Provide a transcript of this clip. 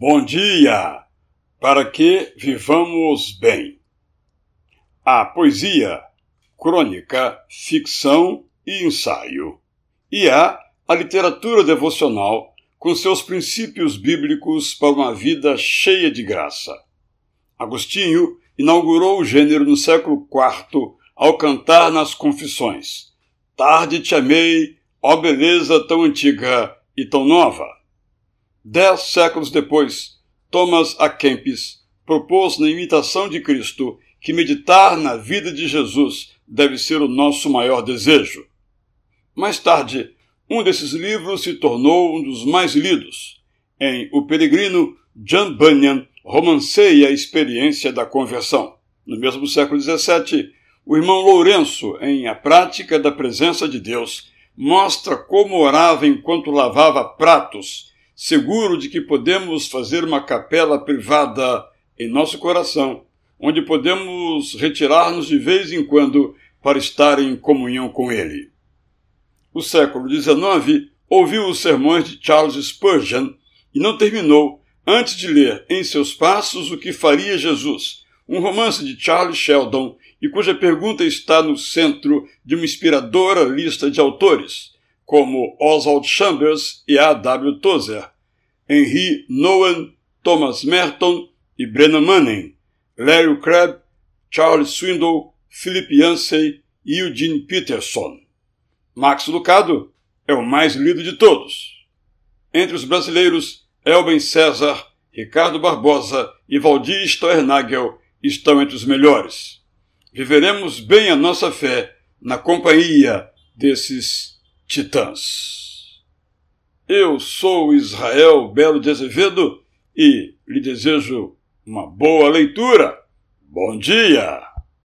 Bom dia! Para que vivamos bem. A poesia, crônica, ficção e ensaio. E há a literatura devocional com seus princípios bíblicos para uma vida cheia de graça. Agostinho inaugurou o gênero no século IV ao cantar nas Confissões: Tarde te amei, ó beleza tão antiga e tão nova. Dez séculos depois, Thomas A. Kempis propôs na imitação de Cristo que meditar na vida de Jesus deve ser o nosso maior desejo. Mais tarde, um desses livros se tornou um dos mais lidos. Em O Peregrino, John Bunyan romanceia a experiência da conversão. No mesmo século XVII, o irmão Lourenço, em A Prática da Presença de Deus, mostra como orava enquanto lavava pratos seguro de que podemos fazer uma capela privada em nosso coração, onde podemos retirar-nos de vez em quando para estar em comunhão com Ele. O século XIX ouviu os sermões de Charles Spurgeon e não terminou antes de ler Em Seus Passos o que Faria Jesus, um romance de Charles Sheldon e cuja pergunta está no centro de uma inspiradora lista de autores, como Oswald Chambers e A. W. Tozer, Henry Nowen, Thomas Merton e Brennan Manning, Larry Crabb, Charles Swindoll, Philip Yancey e Eugene Peterson. Max Lucado é o mais lido de todos. Entre os brasileiros, Elben César, Ricardo Barbosa e Valdir Steuernagel estão entre os melhores. Viveremos bem a nossa fé na companhia desses titãs. Eu sou Israel Belo de Azevedo e lhe desejo uma boa leitura. Bom dia!